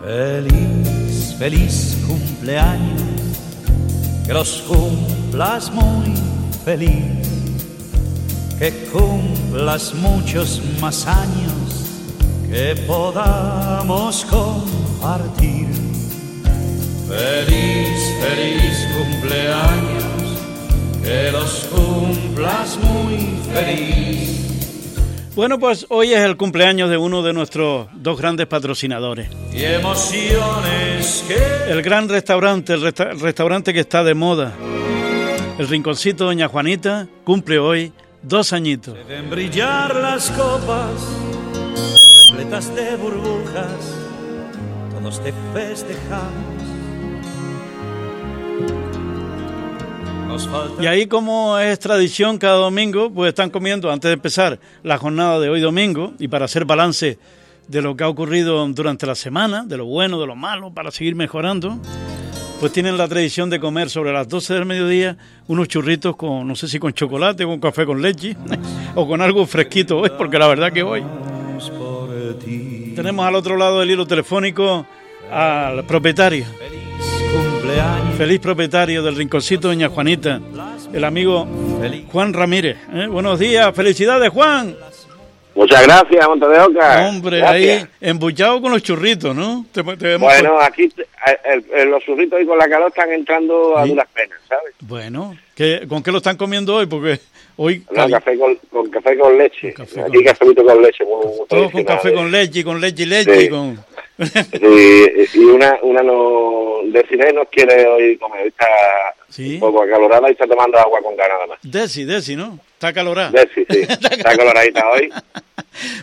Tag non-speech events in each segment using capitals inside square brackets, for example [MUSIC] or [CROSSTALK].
Feliz, feliz cumpleaños, que los cumplas muy feliz, que cumplas muchos más años, que podamos compartir. Feliz, feliz cumpleaños, que los cumplas muy feliz bueno, pues hoy es el cumpleaños de uno de nuestros dos grandes patrocinadores. Y emociones que... El gran restaurante, el, restaurante que está de moda. El Rinconcito Doña Juanita cumple hoy dos añitos. Deben brillar las copas, repletas de burbujas, todos te festejamos Y ahí como es tradición cada domingo, pues están comiendo antes de empezar la jornada de hoy domingo y para hacer balance de lo que ha ocurrido durante la semana, de lo bueno, de lo malo, para seguir mejorando, pues tienen la tradición de comer sobre las 12 del mediodía unos churritos con, no sé si con chocolate, con café con leche [LAUGHS] o con algo fresquito hoy, porque la verdad que hoy tenemos al otro lado del hilo telefónico al propietario Feliz propietario del rinconcito Doña Juanita, el amigo Juan Ramírez. ¿eh? Buenos días, felicidades Juan. Muchas gracias, Monte de Oca. Hombre, ahí embuchado con los churritos, ¿no? bueno, aquí los churritos y con la calor están entrando a duras penas, ¿sabes? Bueno, ¿con qué lo están comiendo hoy? Porque hoy... café con, café con leche. aquí café con leche. Todo con café con leche, con leche y leche. Con... y una, una no, de nos quiere hoy comer, está un poco acalorada y está tomando agua con gas nada más. Desi, Desi, ¿no? Está acalorada. Desi, sí, [LAUGHS] está acaloradita hoy.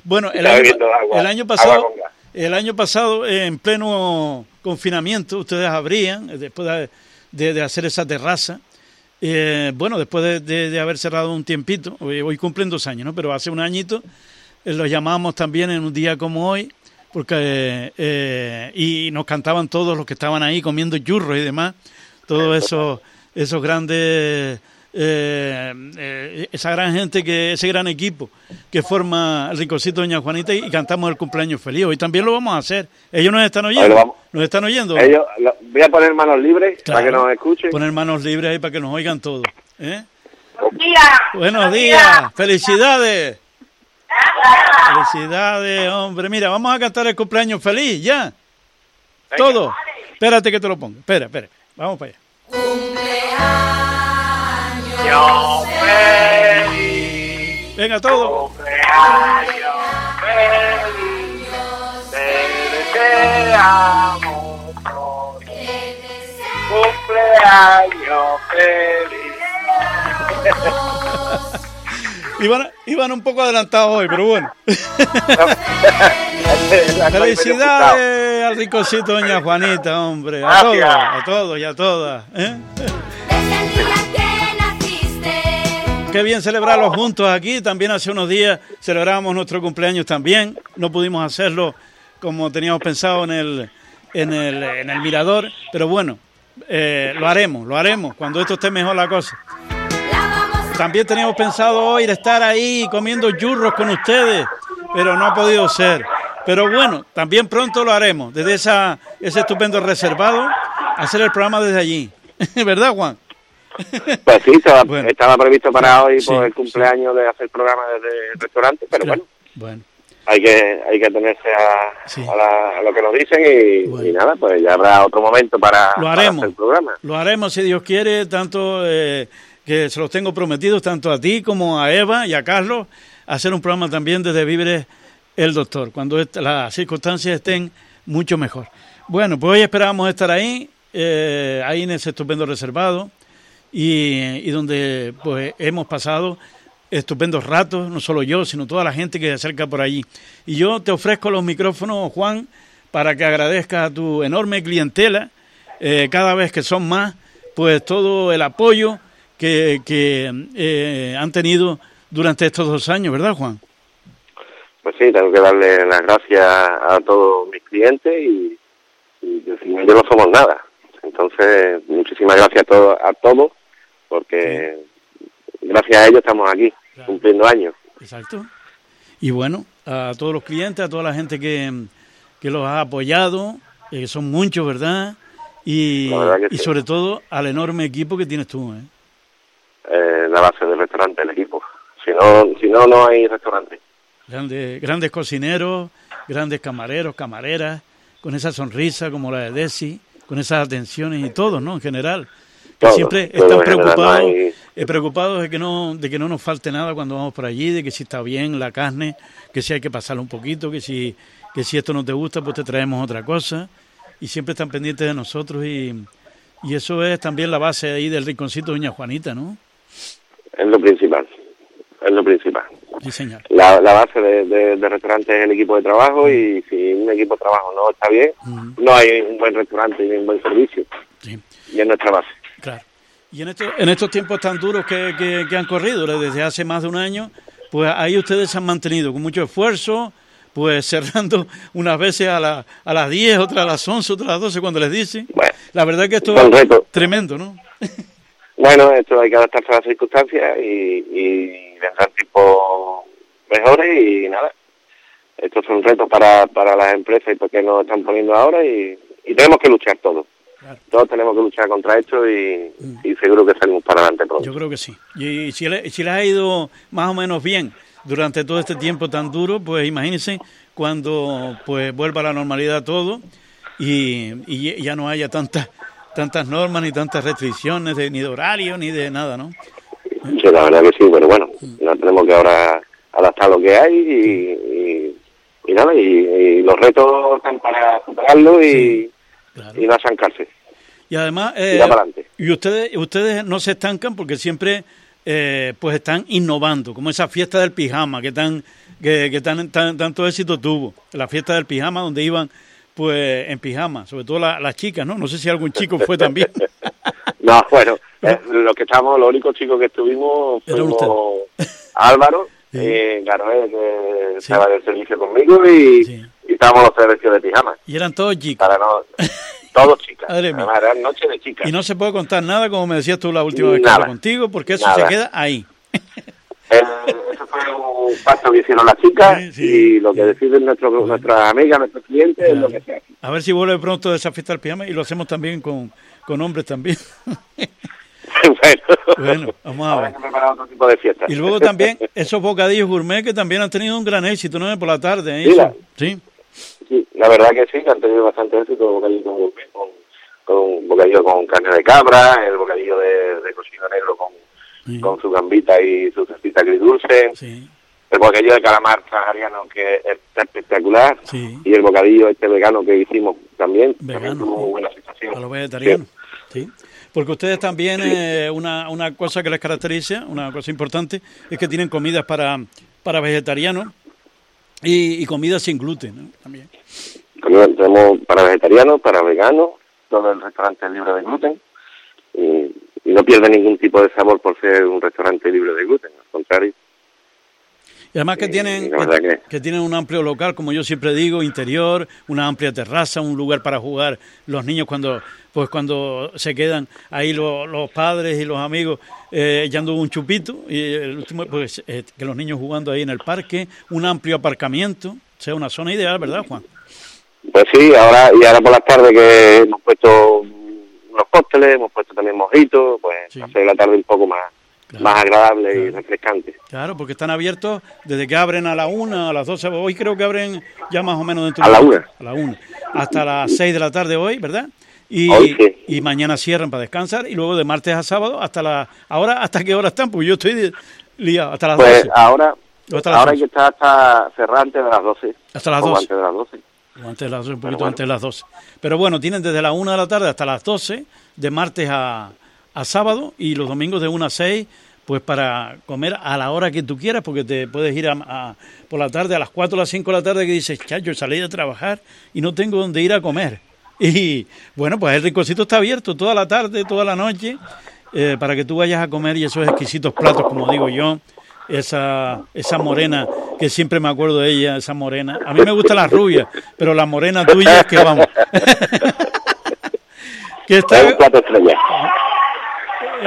Bueno, el año, el año pasado, el año pasado, en pleno confinamiento, ustedes abrían, eh, después de, de, hacer esa terraza, eh, bueno, después de, de, haber cerrado un tiempito, hoy, hoy, cumplen dos años, ¿no? Pero hace un añito, eh, lo llamamos también en un día como hoy, porque eh, y nos cantaban todos los que estaban ahí comiendo churros y demás, todos esos esos grandes eh, eh, esa gran gente que ese gran equipo que forma el Rinconcito Doña Juanita y, cantamos el cumpleaños feliz. Hoy también lo vamos a hacer. Ellos nos están oyendo. Nos están oyendo. voy a poner manos libres para que nos escuchen. Poner manos libres ahí para que nos oigan todos. Buenos días. Buenos días. Felicidades. Felicidades, hombre. Mira, vamos a cantar el cumpleaños feliz, ya. Todo. Espérate que te lo pongo. Espera, espera. Vamos para allá. Cumpleaños feliz. Venga, todo. Cumpleaños feliz. Te deseamos Cumpleaños feliz. [LAUGHS] Iban, iban un poco adelantados hoy, pero bueno. [LAUGHS] Felicidades al ricocito doña Juanita, hombre. A todos, a todos y a todas. ¿eh? Qué bien celebrarlo juntos aquí. También hace unos días celebramos nuestro cumpleaños también. No pudimos hacerlo como teníamos pensado en el, en el, en el mirador, pero bueno, eh, lo haremos, lo haremos cuando esto esté mejor la cosa. También teníamos pensado hoy estar ahí comiendo churros con ustedes, pero no ha podido ser. Pero bueno, también pronto lo haremos, desde esa, ese estupendo reservado, hacer el programa desde allí. [LAUGHS] ¿Verdad, Juan? Pues sí, estaba, [LAUGHS] previsto para hoy por el cumpleaños de hacer el programa desde el restaurante, pero bueno. Bueno hay que hay que tenerse a, lo que nos dicen y, nada, pues ya habrá otro momento para, lo haremos, hacer el programa. Lo haremos si Dios quiere, tanto eh, que se los tengo prometidos tanto a ti como a Eva y a Carlos, hacer un programa también desde Vibre el Doctor, cuando las circunstancias estén mucho mejor. Bueno, pues hoy esperábamos estar ahí, eh, ahí en ese estupendo reservado, y, donde pues hemos pasado estupendos ratos, no solo yo, sino toda la gente que se acerca por allí. Y yo te ofrezco los micrófonos, Juan, para que agradezcas a tu enorme clientela, eh, cada vez que son más, pues todo el apoyo que, que eh, han tenido durante estos dos años, ¿verdad, Juan? Pues sí, tengo que darle las gracias a todos mis clientes y, y yo no somos nada. Entonces, muchísimas gracias a todos, a todos porque gracias a ellos estamos aquí, cumpliendo años. Exacto. Y bueno, a todos los clientes, a toda la gente que, que los ha apoyado, Eh, son muchos, ¿verdad? Y, verdad y sí. sobre todo al enorme equipo que tienes tú, ¿eh? Eh, la base del restaurante, el equipo. Si no, si no, no hay restaurante. Grandes, grandes cocineros, grandes camareros, camareras, con esa sonrisa como la de Desi, con esas atenciones y todo, ¿no? En general. Que Todo, siempre están preocupados, no hay- eh, preocupados de que no, de que no nos falte nada cuando vamos por allí, de que si está bien la carne, que si hay que pasarlo un poquito, que si, que si esto no te gusta, pues te traemos otra cosa. Y siempre están pendientes de nosotros y, y eso es también la base ahí del rinconcito de Doña Juanita, ¿no? Es lo principal. Es lo principal. Sí, señor. La, la base de, de- restaurante es el equipo de trabajo y si un equipo de trabajo no está bien, no hay un buen restaurante ni un buen servicio. Sí. Y es nuestra base. Claro. Y en, estos en estos tiempos tan duros que, que- que han corrido desde hace más de un año, pues ahí ustedes se han mantenido con mucho esfuerzo, pues [LAUGHS] cerrando unas veces a, la, a las 10, otras a las 11, otras a las 12 cuando les dicen. Bueno, La verdad que esto es tremendo, ¿no? [LAUGHS] Bueno, esto hay que adaptarse a las circunstancias y, y vendrán tiempos mejores y nada. Estos son retos para, para las empresas y porque nos están poniendo ahora y, y tenemos que luchar todos. Claro. Todos tenemos que luchar contra esto y, y seguro que salimos para adelante pronto. Yo creo que sí. Y, si, le- si les ha ido más o menos bien durante todo este tiempo tan duro, pues imagínense cuando pues vuelva a la normalidad todo y, y ya no haya tantas tantas normas ni tantas restricciones de, ni de horario ni de nada, ¿no? Sí, la verdad que sí, pero bueno, no tenemos que ahora adaptar lo que hay y, y, y nada, y, y los retos están para superarlo y, Claro. y no asancarse. Y además, eh, y ustedes, ustedes no se estancan porque siempre eh, pues están innovando, como esa fiesta del pijama que tan que, que tan, tan- tanto éxito tuvo, la fiesta del pijama donde iban pues en pijama, sobre todo la- las chicas, ¿no? No sé si algún chico fue también. [LAUGHS] No, bueno, eh, los que estamos, los únicos chicos que estuvimos fuimos Álvaro, Sí. eh, Garoel, que Sí. estaba del servicio conmigo, y, Sí. y estábamos los tres vestidos de pijama. y eran todos chicos. Para no, todos chicas. Madre mía. Además, eran noches de chicas. Y no se puede contar nada, como me decías tú la última vez que hablé contigo, porque eso Nada. se queda ahí. Eh, un pacto que hicieron las chicas Sí, sí. y lo que deciden nuestros nuestras amigas, nuestros clientes, es lo que se hace. A ver si vuelve pronto esa fiesta del pijama y lo hacemos también con, con hombres también. [LAUGHS] bueno, Bueno, vamos a ver. otro tipo de. Y luego también esos bocadillos gourmet que también han tenido un gran éxito, ¿no? Por la tarde. ¿eh? Sí, la- Sí, Sí, la verdad que sí, que han tenido bastante éxito bocadillo con, gourmet, con, con bocadillo con carne de cabra, el bocadillo de, de cocido negro con, sí, con su gambita y su salsita agridulce, sí, el bocadillo de calamar sahariano que es espectacular sí, y el bocadillo este vegano que hicimos también, también Vegano, tuvo sí. muy buena aceptación. a los vegetarianos. Sí. Porque ustedes también, eh, una, una cosa que les caracteriza, una cosa importante, es que tienen comidas para, para vegetarianos y, y comidas sin gluten, ¿no? También. Tenemos para vegetarianos, para veganos, todo el restaurante es libre de gluten y, y no pierde ningún tipo de sabor por ser un restaurante libre de gluten, al contrario. Y además que tienen, que- que tienen un amplio local, como yo siempre digo, interior, una amplia terraza, un lugar para jugar los niños cuando pues cuando se quedan ahí lo- los padres y los amigos eh, echando un chupito y el último pues eh, que los niños jugando ahí en el parque, un amplio aparcamiento, o sea, una zona ideal, ¿verdad, Juan? Pues sí, ahora y ahora por las tardes que hemos puesto unos cócteles, hemos puesto también mojitos, pues Sí. hace la tarde un poco más Claro. más agradable y Claro. refrescante. Claro, porque están abiertos desde que abren a la una, a las doce, hoy creo que abren ya más o menos dentro A de la un- una. a la una, hasta las seis de la tarde hoy, ¿verdad? Y, Hoy sí. y mañana cierran para descansar y luego de martes a sábado hasta la ahora hasta qué hora están, porque yo estoy liado hasta las Pues 12. ahora hasta las ahora hay 11. que estar hasta cerrar antes de las 12. Hasta las o 12. antes de las 12. O antes de las 12, un poquito bueno. antes de las 12. Pero bueno, tienen desde la 1 de la tarde hasta las 12, de martes a, a sábado, y los domingos de 1 a 6, pues para comer a la hora que tú quieras, porque te puedes ir a, por la tarde, a las 4 o las 5 de la tarde, que dices, chacho, salí de trabajar y no tengo dónde ir a comer. [LAUGHS] Y bueno, pues el rinconcito está abierto toda la tarde, toda la noche, eh, para que tú vayas a comer y esos exquisitos platos, como digo yo, esa, esa morena, que siempre me acuerdo de ella, esa morena. A mí me gusta la rubia, pero la morena tuya es que vamos. [LAUGHS] que está.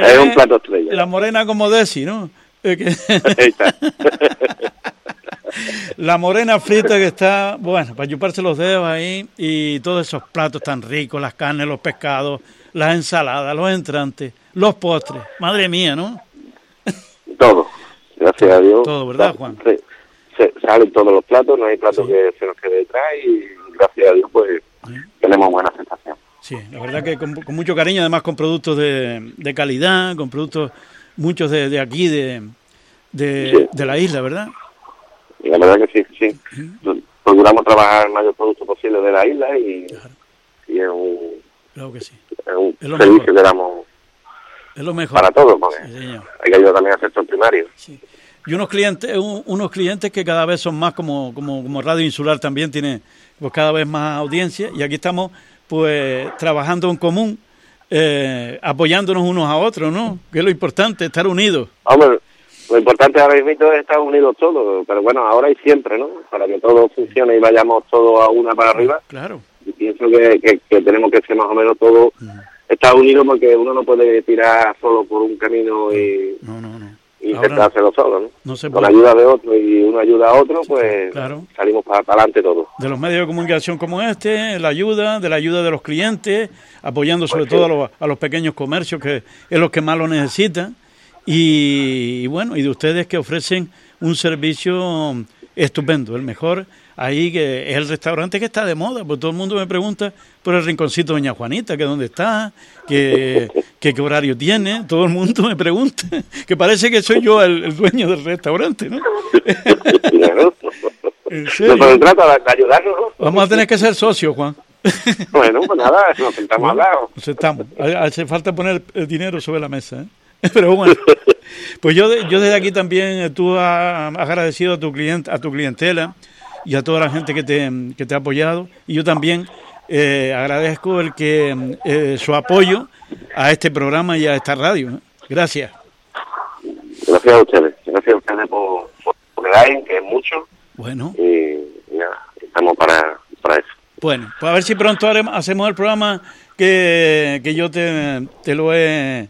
Es un eh, plato estrella. La morena como Desi, ¿no? [LAUGHS] La morena frita que está, bueno, para chuparse los dedos ahí y todos esos platos tan ricos, las carnes, los pescados, las ensaladas, los entrantes, los postres. Madre mía, ¿no? Todo, gracias a Dios. Todo, ¿verdad, Juan? Se, se- salen todos los platos, no hay plato que se nos quede detrás y gracias a Dios pues tenemos buena sensación. Sí, la verdad que con, con mucho cariño, además con productos de, de calidad, con productos muchos de, de aquí, de, de, Sí. de la isla, ¿verdad? La verdad que sí, sí. Procuramos trabajar el mayor producto posible de la isla y, y es un, Claro que sí. es un Es servicio mejor. que damos Es lo mejor. para todos, Sí, hay que ayudar también al sector primario. Sí. Y unos clientes, un- unos clientes que cada vez son más como, como, como Radio Insular también tiene pues cada vez más audiencia y aquí estamos pues trabajando en común, eh, apoyándonos unos a otros, ¿no? Que es lo importante, estar unidos. Hombre, lo importante ahora mismo es estar unidos todos, pero bueno, ahora y siempre, ¿no? Para que todo funcione y vayamos todos a una para arriba. Claro. Y pienso que, que, que tenemos que ser más o menos todos estar unidos porque uno no puede tirar solo por un camino y, No, no, no. Y intentar hacerlo solo, ¿no? no se Con puede. ayuda de otro y uno ayuda a otro, pues claro. salimos para adelante todos. de los medios de comunicación como este, la ayuda, de la ayuda de los clientes, apoyando sobre Pues todo a los, a los pequeños comercios que es los que más lo necesitan y, y bueno, y de ustedes que ofrecen un servicio estupendo, el mejor ahí que es el restaurante que está de moda, pues todo el mundo me pregunta por el rinconcito Doña Juanita, que dónde está, que, que qué horario tiene, todo el mundo me pregunta, [LAUGHS] que parece que soy yo el, el dueño del restaurante, ¿no? [LAUGHS] En No, serio. pero trata de ayudarnos, ¿no? Vamos a tener que ser socios, Juan. [LAUGHS] Bueno, pues nada, nos sentamos al lado. Estamos. Ha- Hace falta poner el dinero sobre la mesa. ¿eh? Pero bueno, pues yo, yo desde aquí también tú has agradecido a tu cliente, a tu clientela y a toda la gente que te, que te ha apoyado. Y yo también eh, agradezco el que eh, su apoyo a este programa y a esta radio. Gracias. Gracias a ustedes. Gracias a ustedes por, por, el aire, que es mucho. Bueno, Y, y nada, estamos para, para eso. bueno, pues a ver si pronto haremos- hacemos el programa que, que yo te, te lo he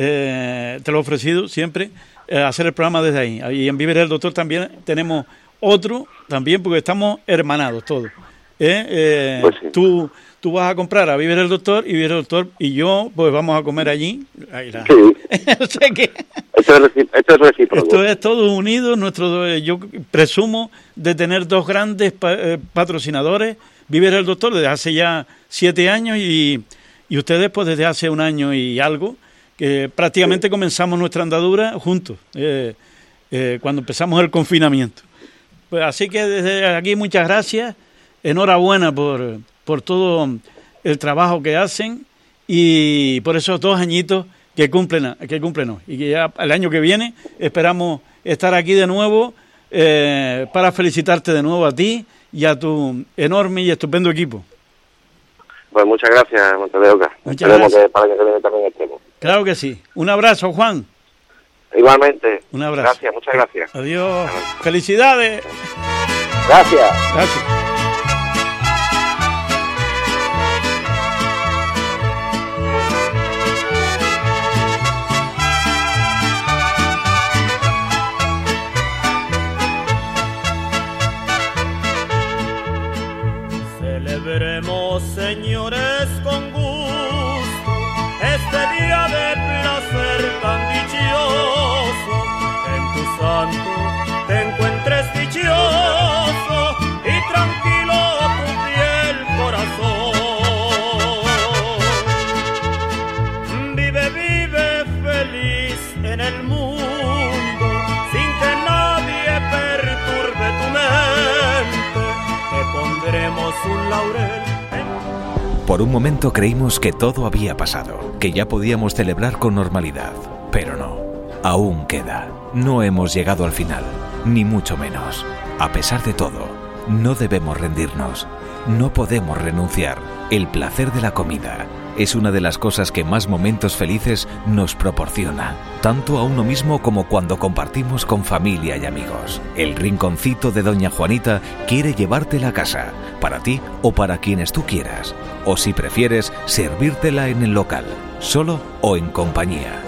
eh, te lo he ofrecido siempre, eh, hacer el programa desde ahí. Y en Viver el Doctor también tenemos otro, también porque estamos hermanados todos. ¿eh? Eh, Pues sí. tú, tú vas a comprar a Viver el Doctor y Viver el Doctor y yo pues vamos a comer allí. Ahí la- Sí, [LAUGHS] o sea que esto es, esto es recíproco. esto es todo unido. Nuestro, eh, yo presumo de tener dos grandes pa- eh, patrocinadores. Viver el Doctor desde hace ya siete años y, y ustedes pues desde hace un año y algo, que prácticamente comenzamos nuestra andadura juntos, eh, eh, cuando empezamos el confinamiento. Pues así que desde aquí muchas gracias, enhorabuena por, por todo el trabajo que hacen y por esos dos añitos que cumplen, que cumplen hoy. Y que ya el año que viene esperamos estar aquí de nuevo eh, para felicitarte de nuevo a ti y a tu enorme y estupendo equipo. Pues muchas gracias, Monte de Oca. Muchas Esperemos gracias. que para el que viene también estemos. Claro que sí. Un abrazo, Juan. Igualmente. Un abrazo. Gracias, muchas gracias. Adiós. Felicidades. Gracias. Gracias. Santo te encuentres dichoso y tranquilo tu fiel corazón. Vive, vive feliz en el mundo sin que nadie perturbe tu mente. Te pondremos un laurel Por un momento creímos que todo había pasado, que ya podíamos celebrar con normalidad. Aún queda. No hemos llegado al final, ni mucho menos. A pesar de todo, no debemos rendirnos. No podemos renunciar. El placer de la comida es una de las cosas que más momentos felices nos proporciona, tanto a uno mismo como cuando compartimos con familia y amigos. El rinconcito de Doña Juanita quiere llevártela a casa, para ti o para quienes tú quieras, o si prefieres, servírtela en el local, solo o en compañía.